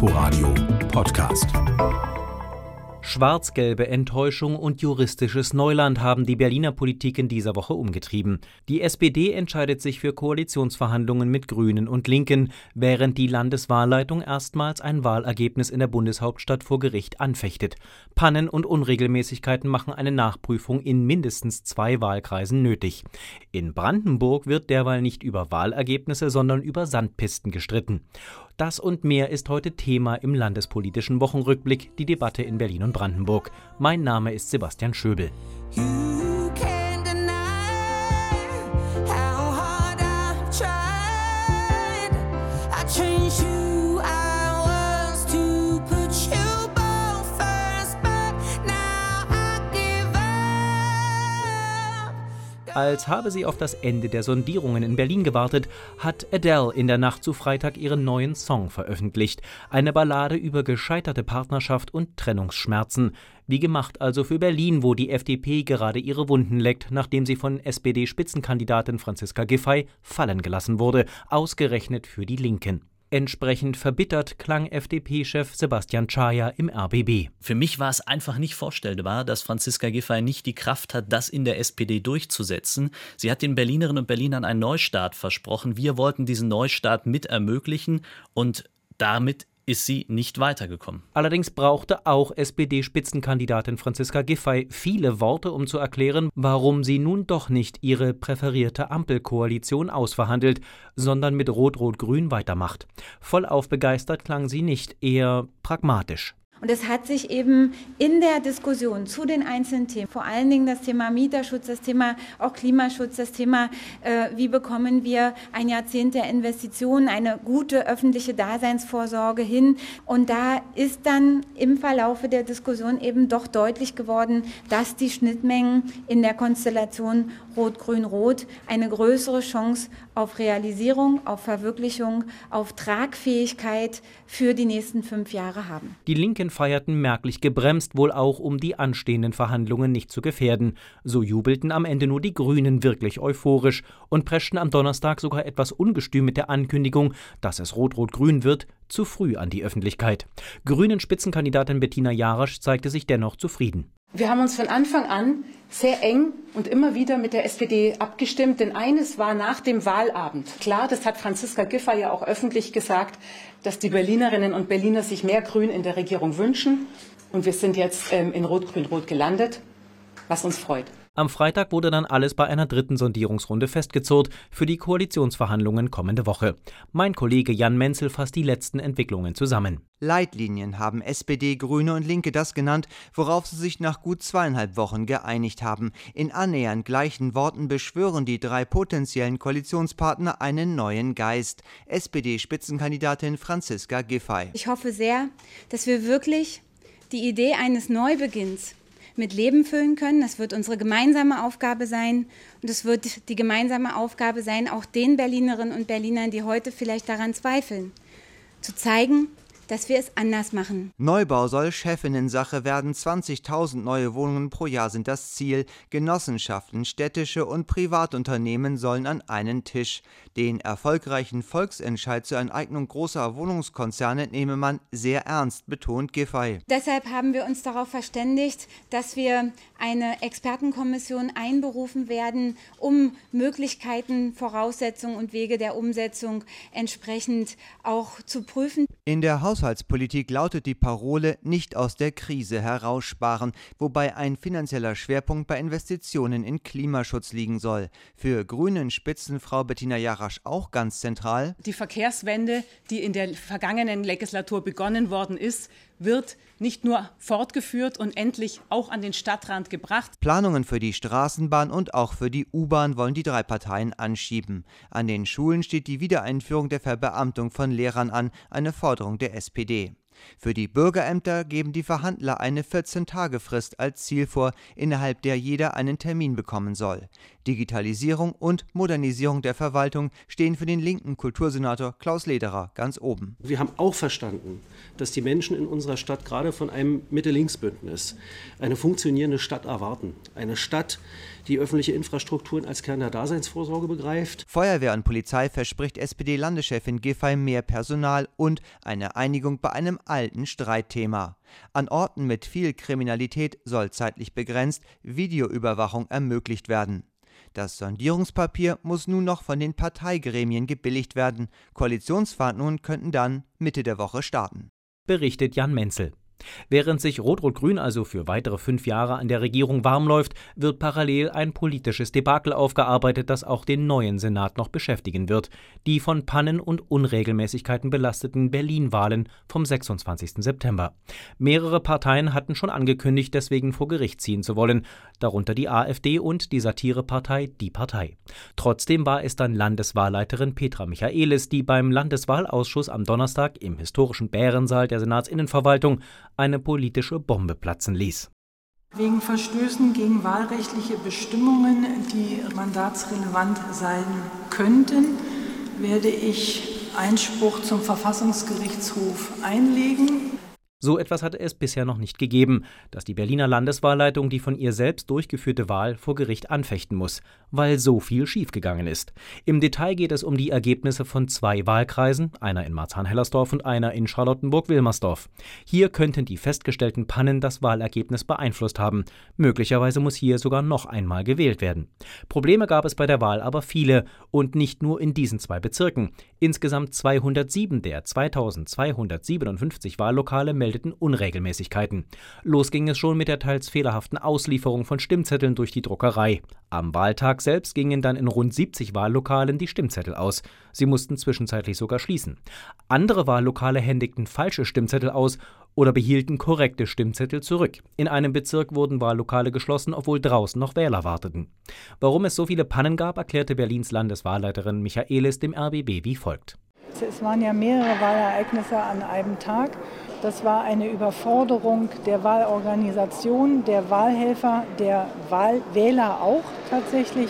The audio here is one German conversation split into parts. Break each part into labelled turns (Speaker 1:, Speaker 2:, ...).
Speaker 1: Inforadio Podcast.
Speaker 2: Schwarz-gelbe Enttäuschung und juristisches Neuland haben die Berliner Politik in dieser Woche umgetrieben. Die SPD entscheidet sich für Koalitionsverhandlungen mit Grünen und Linken, während die Landeswahlleitung erstmals ein Wahlergebnis in der Bundeshauptstadt vor Gericht anfechtet. Pannen und Unregelmäßigkeiten machen eine Nachprüfung in mindestens zwei Wahlkreisen nötig. In Brandenburg wird derweil nicht über Wahlergebnisse, sondern über Sandpisten gestritten. Das und mehr ist heute Thema im landespolitischen Wochenrückblick, die Debatte in Berlin und Brandenburg. Mein Name ist Sebastian Schöbel. Als habe sie auf das Ende der Sondierungen in Berlin gewartet, hat Adele in der Nacht zu Freitag ihren neuen Song veröffentlicht. Eine Ballade über gescheiterte Partnerschaft und Trennungsschmerzen. Wie gemacht also für Berlin, wo die FDP gerade ihre Wunden leckt, nachdem sie von SPD-Spitzenkandidatin Franziska Giffey fallen gelassen wurde, ausgerechnet für die Linken. Entsprechend verbittert klang FDP-Chef Sebastian Czaja im RBB.
Speaker 3: Für mich war es einfach nicht vorstellbar, dass Franziska Giffey nicht die Kraft hat, das in der SPD durchzusetzen. Sie hat den Berlinerinnen und Berlinern einen Neustart versprochen. Wir wollten diesen Neustart mit ermöglichen und damit ist sie nicht weitergekommen.
Speaker 2: Allerdings brauchte auch SPD-Spitzenkandidatin Franziska Giffey viele Worte, um zu erklären, warum sie nun doch nicht ihre präferierte Ampelkoalition ausverhandelt, sondern mit Rot-Rot-Grün weitermacht. Vollauf begeistert klang sie nicht, eher pragmatisch.
Speaker 4: Und es hat sich eben in der Diskussion zu den einzelnen Themen, vor allen Dingen das Thema Mieterschutz, das Thema auch Klimaschutz, das Thema, äh, wie bekommen wir ein Jahrzehnt der Investitionen, eine gute öffentliche Daseinsvorsorge hin. Und da ist dann im Verlaufe der Diskussion eben doch deutlich geworden, dass die Schnittmengen in der Konstellation Rot-Grün-Rot eine größere Chance auf Realisierung, auf Verwirklichung, auf Tragfähigkeit für die nächsten fünf Jahre haben.
Speaker 2: Die Linken Linken feierten merklich gebremst, wohl auch um die anstehenden Verhandlungen nicht zu gefährden. So jubelten am Ende nur die Grünen wirklich euphorisch und preschten am Donnerstag sogar etwas ungestüm mit der Ankündigung, dass es rot-rot-grün wird, zu früh an die Öffentlichkeit. Grünen Spitzenkandidatin Bettina Jarasch zeigte sich dennoch zufrieden.
Speaker 5: Wir haben uns von Anfang an sehr eng und immer wieder mit der SPD abgestimmt, denn eines war nach dem Wahlabend klar, das hat Franziska Giffey ja auch öffentlich gesagt, dass die Berlinerinnen und Berliner sich mehr Grün in der Regierung wünschen. Und wir sind jetzt ähm, in Rot-Grün-Rot gelandet, was uns freut.
Speaker 2: Am Freitag wurde dann alles bei einer dritten Sondierungsrunde festgezurrt für die Koalitionsverhandlungen kommende Woche. Mein Kollege Jan Menzel fasst die letzten Entwicklungen zusammen.
Speaker 6: Leitlinien haben SPD, Grüne und Linke das genannt, worauf sie sich nach gut zweieinhalb Wochen geeinigt haben. In annähernd gleichen Worten beschwören die drei potenziellen Koalitionspartner einen neuen Geist. SPD-Spitzenkandidatin Franziska Giffey.
Speaker 4: Ich hoffe sehr, dass wir wirklich die Idee eines Neubeginns mit Leben füllen können. Das wird unsere gemeinsame Aufgabe sein. Und es wird die gemeinsame Aufgabe sein, auch den Berlinerinnen und Berlinern, die heute vielleicht daran zweifeln, zu zeigen, dass wir es anders machen.
Speaker 6: Neubau soll Chefinnensache werden. 20.000 neue Wohnungen pro Jahr sind das Ziel. Genossenschaften, städtische und Privatunternehmen sollen an einen Tisch. Den erfolgreichen Volksentscheid zur Enteignung großer Wohnungskonzerne nehme man sehr ernst, betont Giffey.
Speaker 4: Deshalb haben wir uns darauf verständigt, dass wir eine Expertenkommission einberufen werden, um Möglichkeiten, Voraussetzungen und Wege der Umsetzung entsprechend auch zu prüfen.
Speaker 6: In der Haushaltspolitik lautet die Parole nicht aus der Krise heraussparen, wobei ein finanzieller Schwerpunkt bei Investitionen in Klimaschutz liegen soll. Für Grünen Spitzenfrau Bettina Jarasch auch ganz zentral.
Speaker 5: Die Verkehrswende, die in der vergangenen Legislatur begonnen worden ist, wird nicht nur fortgeführt und endlich auch an den Stadtrand gebracht.
Speaker 6: Planungen für die Straßenbahn und auch für die U-Bahn wollen die drei Parteien anschieben. An den Schulen steht die Wiedereinführung der Verbeamtung von Lehrern an, eine Forderung der SPD. Für die Bürgerämter geben die Verhandler eine 14-Tage-Frist als Ziel vor, innerhalb der jeder einen Termin bekommen soll. Digitalisierung und Modernisierung der Verwaltung stehen für den linken Kultursenator Klaus Lederer ganz oben.
Speaker 7: Wir haben auch verstanden, dass die Menschen in unserer Stadt gerade von einem Mitte-Links-Bündnis eine funktionierende Stadt erwarten. Eine Stadt, die öffentliche Infrastrukturen als Kern der Daseinsvorsorge begreift.
Speaker 6: Feuerwehr und Polizei verspricht SPD-Landeschefin Giffey mehr Personal und eine Einigung bei einem alten Streitthema. An Orten mit viel Kriminalität soll zeitlich begrenzt Videoüberwachung ermöglicht werden. Das Sondierungspapier muss nun noch von den Parteigremien gebilligt werden. Koalitionsverhandlungen könnten dann Mitte der Woche starten.
Speaker 2: Berichtet Jan Menzel. Während sich Rot-Rot-Grün also für weitere fünf Jahre an der Regierung warm läuft, wird parallel ein politisches Debakel aufgearbeitet, das auch den neuen Senat noch beschäftigen wird. Die von Pannen und Unregelmäßigkeiten belasteten Berlin-Wahlen vom 26. September. Mehrere Parteien hatten schon angekündigt, deswegen vor Gericht ziehen zu wollen, darunter die AfD und die Satirepartei Die Partei. Trotzdem war es dann Landeswahlleiterin Petra Michaelis, die beim Landeswahlausschuss am Donnerstag im historischen Bärensaal der Senatsinnenverwaltung eine politische Bombe platzen ließ.
Speaker 8: Wegen Verstößen gegen wahlrechtliche Bestimmungen, die mandatsrelevant sein könnten, werde ich Einspruch zum Verfassungsgerichtshof einlegen.
Speaker 2: So etwas hatte es bisher noch nicht gegeben, dass die Berliner Landeswahlleitung die von ihr selbst durchgeführte Wahl vor Gericht anfechten muss, weil so viel schiefgegangen ist. Im Detail geht es um die Ergebnisse von zwei Wahlkreisen, einer in Marzahn-Hellersdorf und einer in Charlottenburg-Wilmersdorf. Hier könnten die festgestellten Pannen das Wahlergebnis beeinflusst haben. Möglicherweise muss hier sogar noch einmal gewählt werden. Probleme gab es bei der Wahl aber viele und nicht nur in diesen zwei Bezirken. Insgesamt 207 der 2257 Wahllokale meldeten Unregelmäßigkeiten. Los ging es schon mit der teils fehlerhaften Auslieferung von Stimmzetteln durch die Druckerei. Am Wahltag selbst gingen dann in rund 70 Wahllokalen die Stimmzettel aus. Sie mussten zwischenzeitlich sogar schließen. Andere Wahllokale händigten falsche Stimmzettel aus oder behielten korrekte Stimmzettel zurück. In einem Bezirk wurden Wahllokale geschlossen, obwohl draußen noch Wähler warteten. Warum es so viele Pannen gab, erklärte Berlins Landeswahlleiterin Michaelis dem RBB wie folgt.
Speaker 8: Es waren ja mehrere Wahlereignisse an einem Tag. Das war eine Überforderung der Wahlorganisation, der Wahlhelfer, der Wahlwähler auch tatsächlich.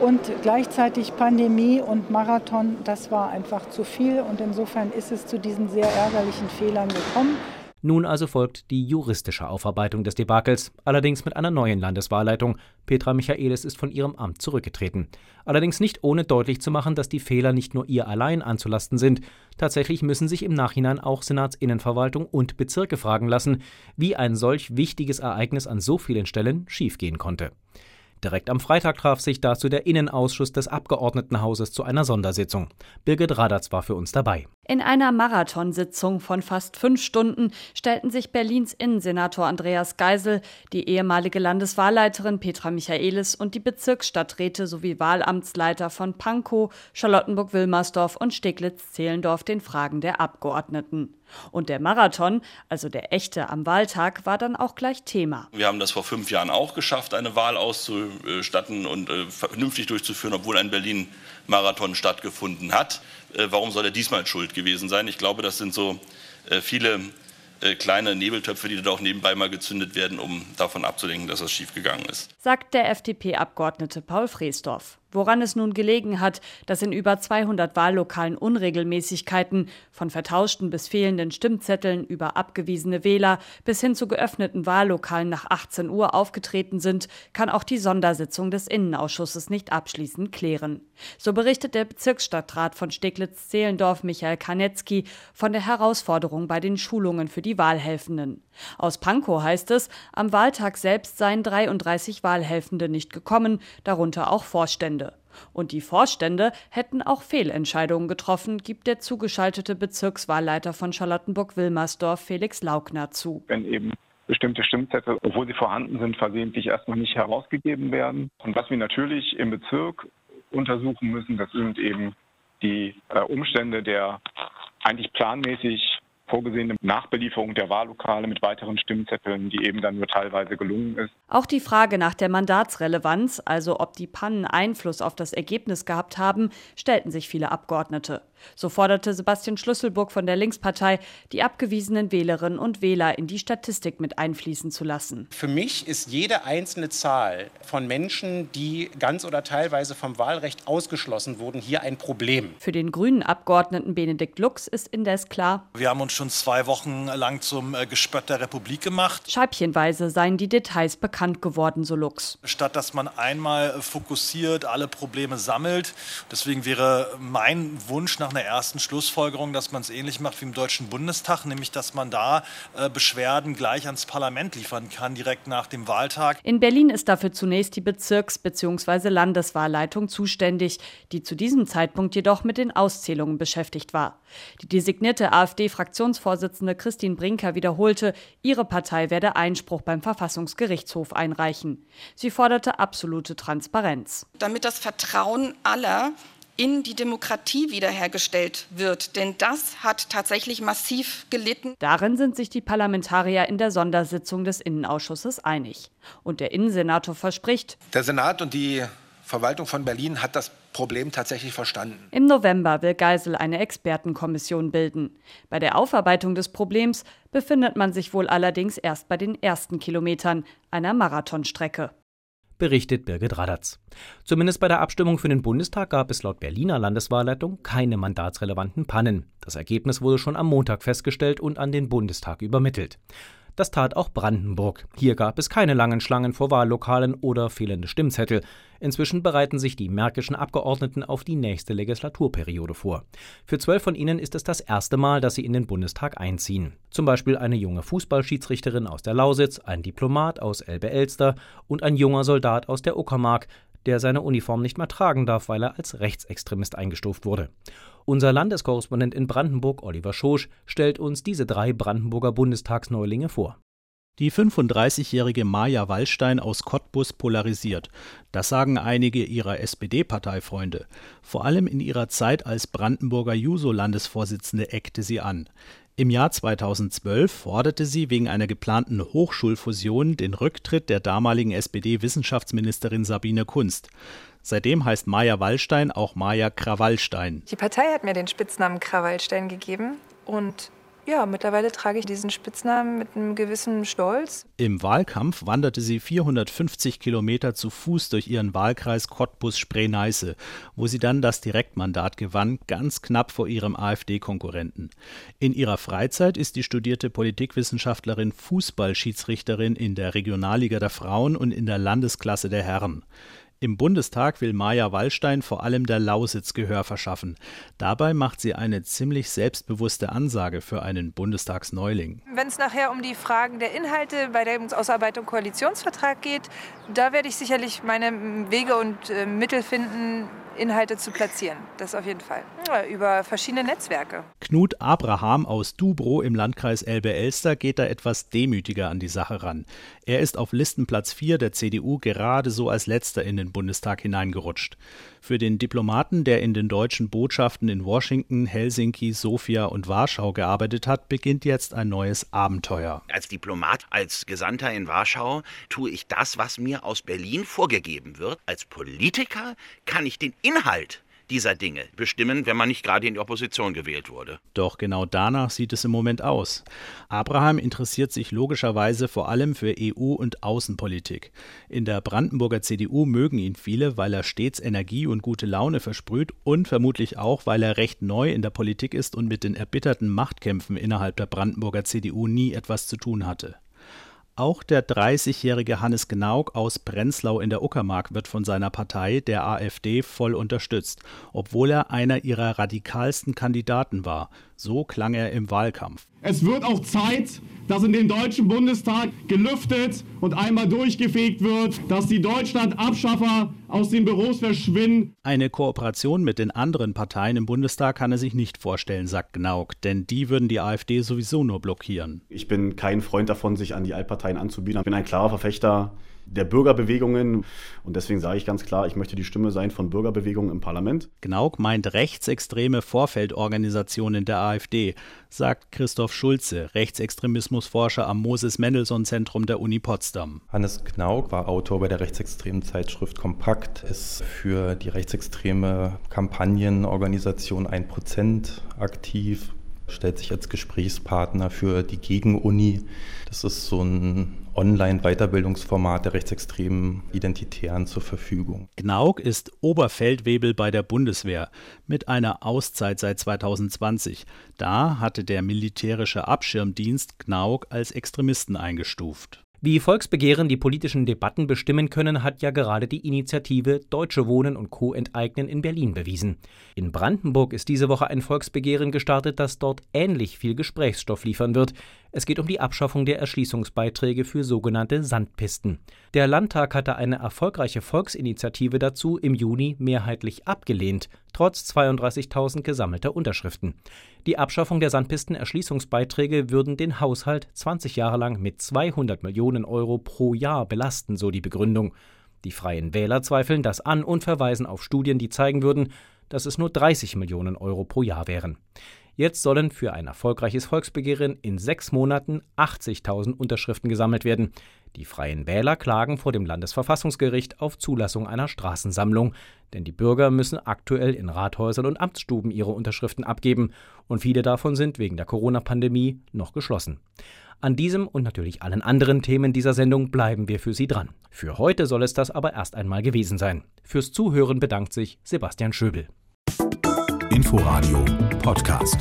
Speaker 8: Und gleichzeitig Pandemie und Marathon, das war einfach zu viel. Und insofern ist es zu diesen sehr ärgerlichen Fehlern gekommen.
Speaker 2: Nun also folgt die juristische Aufarbeitung des Debakels, allerdings mit einer neuen Landeswahlleitung. Petra Michaelis ist von ihrem Amt zurückgetreten. Allerdings nicht ohne deutlich zu machen, dass die Fehler nicht nur ihr allein anzulasten sind. Tatsächlich müssen sich im Nachhinein auch Senatsinnenverwaltung und Bezirke fragen lassen, wie ein solch wichtiges Ereignis an so vielen Stellen schiefgehen konnte. Direkt am Freitag traf sich dazu der Innenausschuss des Abgeordnetenhauses zu einer Sondersitzung. Birgit Radatz war für uns dabei.
Speaker 9: In einer Marathonsitzung von fast fünf Stunden stellten sich Berlins Innensenator Andreas Geisel, die ehemalige Landeswahlleiterin Petra Michaelis und die Bezirksstadträte sowie Wahlamtsleiter von Pankow, Charlottenburg-Wilmersdorf und Steglitz-Zehlendorf den Fragen der Abgeordneten. Und der Marathon, also der echte am Wahltag, war dann auch gleich Thema.
Speaker 10: Wir haben das vor fünf Jahren auch geschafft, eine Wahl auszustatten und äh, vernünftig durchzuführen, obwohl ein Berlin-Marathon stattgefunden hat. Äh, warum soll er diesmal schuld gewesen sein? Ich glaube, das sind so äh, viele kleine Nebeltöpfe, die da auch nebenbei mal gezündet werden, um davon abzulenken, dass das schiefgegangen ist.
Speaker 9: Sagt der FDP-Abgeordnete Paul Freesdorf. Woran es nun gelegen hat, dass in über 200 Wahllokalen Unregelmäßigkeiten, von vertauschten bis fehlenden Stimmzetteln über abgewiesene Wähler bis hin zu geöffneten Wahllokalen nach 18 Uhr aufgetreten sind, kann auch die Sondersitzung des Innenausschusses nicht abschließend klären. So berichtet der Bezirksstadtrat von Steglitz-Zehlendorf Michael Kanetzky von der Herausforderung bei den Schulungen für die Wahlhelfenden. Aus Pankow heißt es, am Wahltag selbst seien 33 Wahlhelfende nicht gekommen, darunter auch Vorstände. Und die Vorstände hätten auch Fehlentscheidungen getroffen, gibt der zugeschaltete Bezirkswahlleiter von Charlottenburg-Wilmersdorf Felix Laugner zu.
Speaker 11: Wenn eben bestimmte Stimmzettel, obwohl sie vorhanden sind, versehentlich erstmal nicht herausgegeben werden. Und was wir natürlich im Bezirk untersuchen müssen, das sind eben die äh, Umstände der eigentlich planmäßig vorgesehene Nachbelieferung der Wahllokale mit weiteren Stimmzetteln, die eben dann nur teilweise gelungen ist.
Speaker 9: Auch die Frage nach der Mandatsrelevanz, also ob die Pannen Einfluss auf das Ergebnis gehabt haben, stellten sich viele Abgeordnete. So forderte Sebastian Schlüsselburg von der Linkspartei, die abgewiesenen Wählerinnen und Wähler in die Statistik mit einfließen zu lassen.
Speaker 12: Für mich ist jede einzelne Zahl von Menschen, die ganz oder teilweise vom Wahlrecht ausgeschlossen wurden, hier ein Problem.
Speaker 9: Für den grünen Abgeordneten Benedikt Lux ist indes klar,
Speaker 13: wir haben uns schon zwei Wochen lang zum äh, Gespött der Republik gemacht.
Speaker 9: Scheibchenweise seien die Details bekannt geworden, so Lux.
Speaker 13: Statt dass man einmal fokussiert alle Probleme sammelt. Deswegen wäre mein Wunsch nach einer ersten Schlussfolgerung, dass man es ähnlich macht wie im Deutschen Bundestag, nämlich dass man da äh, Beschwerden gleich ans Parlament liefern kann, direkt nach dem Wahltag.
Speaker 9: In Berlin ist dafür zunächst die Bezirks- bzw. Landeswahlleitung zuständig, die zu diesem Zeitpunkt jedoch mit den Auszählungen beschäftigt war. Die designierte AfD-Fraktionsvorsitzende Christine Brinker wiederholte, ihre Partei werde Einspruch beim Verfassungsgerichtshof einreichen. Sie forderte absolute Transparenz.
Speaker 14: Damit das Vertrauen aller in die Demokratie wiederhergestellt wird. Denn das hat tatsächlich massiv gelitten.
Speaker 9: Darin sind sich die Parlamentarier in der Sondersitzung des Innenausschusses einig. Und der Innensenator verspricht,
Speaker 15: der Senat und die Verwaltung von Berlin hat das Problem tatsächlich verstanden.
Speaker 9: Im November will Geisel eine Expertenkommission bilden. Bei der Aufarbeitung des Problems befindet man sich wohl allerdings erst bei den ersten Kilometern einer Marathonstrecke
Speaker 2: berichtet Birgit Radatz. Zumindest bei der Abstimmung für den Bundestag gab es laut Berliner Landeswahlleitung keine mandatsrelevanten Pannen. Das Ergebnis wurde schon am Montag festgestellt und an den Bundestag übermittelt. Das tat auch Brandenburg. Hier gab es keine langen Schlangen vor Wahllokalen oder fehlende Stimmzettel. Inzwischen bereiten sich die märkischen Abgeordneten auf die nächste Legislaturperiode vor. Für zwölf von ihnen ist es das erste Mal, dass sie in den Bundestag einziehen. Zum Beispiel eine junge Fußballschiedsrichterin aus der Lausitz, ein Diplomat aus Elbe-Elster und ein junger Soldat aus der Uckermark, der seine Uniform nicht mehr tragen darf, weil er als Rechtsextremist eingestuft wurde. Unser Landeskorrespondent in Brandenburg, Oliver Schosch, stellt uns diese drei Brandenburger Bundestagsneulinge vor.
Speaker 16: Die 35-jährige Maja Wallstein aus Cottbus polarisiert. Das sagen einige ihrer SPD-Parteifreunde. Vor allem in ihrer Zeit als Brandenburger Juso-Landesvorsitzende eckte sie an. Im Jahr 2012 forderte sie wegen einer geplanten Hochschulfusion den Rücktritt der damaligen SPD-Wissenschaftsministerin Sabine Kunst. Seitdem heißt Maja Wallstein auch Maja Krawallstein.
Speaker 17: Die Partei hat mir den Spitznamen Krawallstein gegeben und ja, mittlerweile trage ich diesen Spitznamen mit einem gewissen Stolz.
Speaker 16: Im Wahlkampf wanderte sie 450 Kilometer zu Fuß durch ihren Wahlkreis Cottbus-Spree-Neiße, wo sie dann das Direktmandat gewann, ganz knapp vor ihrem AfD-Konkurrenten. In ihrer Freizeit ist die studierte Politikwissenschaftlerin Fußballschiedsrichterin in der Regionalliga der Frauen und in der Landesklasse der Herren. Im Bundestag will Maja Wallstein vor allem der Lausitz Gehör verschaffen. Dabei macht sie eine ziemlich selbstbewusste Ansage für einen Bundestagsneuling.
Speaker 17: Wenn es nachher um die Fragen der Inhalte bei der Ausarbeitung Koalitionsvertrag geht, da werde ich sicherlich meine Wege und äh, Mittel finden, Inhalte zu platzieren. Das auf jeden Fall. Über verschiedene Netzwerke.
Speaker 16: Knut Abraham aus Dubro im Landkreis Elbe-Elster geht da etwas demütiger an die Sache ran. Er ist auf Listenplatz 4 der CDU gerade so als letzter in den Bundestag hineingerutscht. Für den Diplomaten, der in den deutschen Botschaften in Washington, Helsinki, Sofia und Warschau gearbeitet hat, beginnt jetzt ein neues Abenteuer.
Speaker 18: Als Diplomat, als Gesandter in Warschau tue ich das, was mir aus Berlin vorgegeben wird. Als Politiker kann ich den Inhalt dieser Dinge bestimmen, wenn man nicht gerade in die Opposition gewählt wurde.
Speaker 16: Doch genau danach sieht es im Moment aus. Abraham interessiert sich logischerweise vor allem für EU- und Außenpolitik. In der Brandenburger CDU mögen ihn viele, weil er stets Energie und gute Laune versprüht und vermutlich auch, weil er recht neu in der Politik ist und mit den erbitterten Machtkämpfen innerhalb der Brandenburger CDU nie etwas zu tun hatte. Auch der 30-jährige Hannes Gnauk aus Prenzlau in der Uckermark wird von seiner Partei, der AfD, voll unterstützt, obwohl er einer ihrer radikalsten Kandidaten war. So klang er im Wahlkampf.
Speaker 19: Es wird auch Zeit, dass in den Deutschen Bundestag gelüftet und einmal durchgefegt wird, dass die Deutschlandabschaffer aus den Büros verschwinden.
Speaker 16: Eine Kooperation mit den anderen Parteien im Bundestag kann er sich nicht vorstellen, sagt Gnauk, denn die würden die AfD sowieso nur blockieren.
Speaker 20: Ich bin kein Freund davon, sich an die Altparteien anzubieten. Ich bin ein klarer Verfechter der Bürgerbewegungen. Und deswegen sage ich ganz klar, ich möchte die Stimme sein von Bürgerbewegungen im Parlament.
Speaker 16: Gnauk meint rechtsextreme Vorfeldorganisationen der AfD, sagt Christoph Schulze, Rechtsextremismusforscher am Moses-Mendelssohn-Zentrum der Uni Potsdam.
Speaker 21: Hannes Gnauk war Autor bei der rechtsextremen Zeitschrift Kompakt, ist für die rechtsextreme Kampagnenorganisation 1% aktiv, stellt sich als Gesprächspartner für die Gegenuni. Das ist so ein Online-Weiterbildungsformat der rechtsextremen Identitären zur Verfügung.
Speaker 16: Gnauk ist Oberfeldwebel bei der Bundeswehr mit einer Auszeit seit 2020. Da hatte der militärische Abschirmdienst Gnauk als Extremisten eingestuft.
Speaker 2: Wie Volksbegehren die politischen Debatten bestimmen können, hat ja gerade die Initiative Deutsche Wohnen und Co. enteignen in Berlin bewiesen. In Brandenburg ist diese Woche ein Volksbegehren gestartet, das dort ähnlich viel Gesprächsstoff liefern wird. Es geht um die Abschaffung der Erschließungsbeiträge für sogenannte Sandpisten. Der Landtag hatte eine erfolgreiche Volksinitiative dazu im Juni mehrheitlich abgelehnt, trotz 32.000 gesammelter Unterschriften. Die Abschaffung der Sandpisten-Erschließungsbeiträge würden den Haushalt 20 Jahre lang mit 200 Millionen Euro pro Jahr belasten, so die Begründung. Die Freien Wähler zweifeln das an und verweisen auf Studien, die zeigen würden, dass es nur 30 Millionen Euro pro Jahr wären. Jetzt sollen für ein erfolgreiches Volksbegehren in sechs Monaten 80.000 Unterschriften gesammelt werden. Die Freien Wähler klagen vor dem Landesverfassungsgericht auf Zulassung einer Straßensammlung, denn die Bürger müssen aktuell in Rathäusern und Amtsstuben ihre Unterschriften abgeben, und viele davon sind wegen der Corona-Pandemie noch geschlossen. An diesem und natürlich allen anderen Themen dieser Sendung bleiben wir für Sie dran. Für heute soll es das aber erst einmal gewesen sein. Fürs Zuhören bedankt sich Sebastian Schöbel.
Speaker 1: Inforadio Podcast.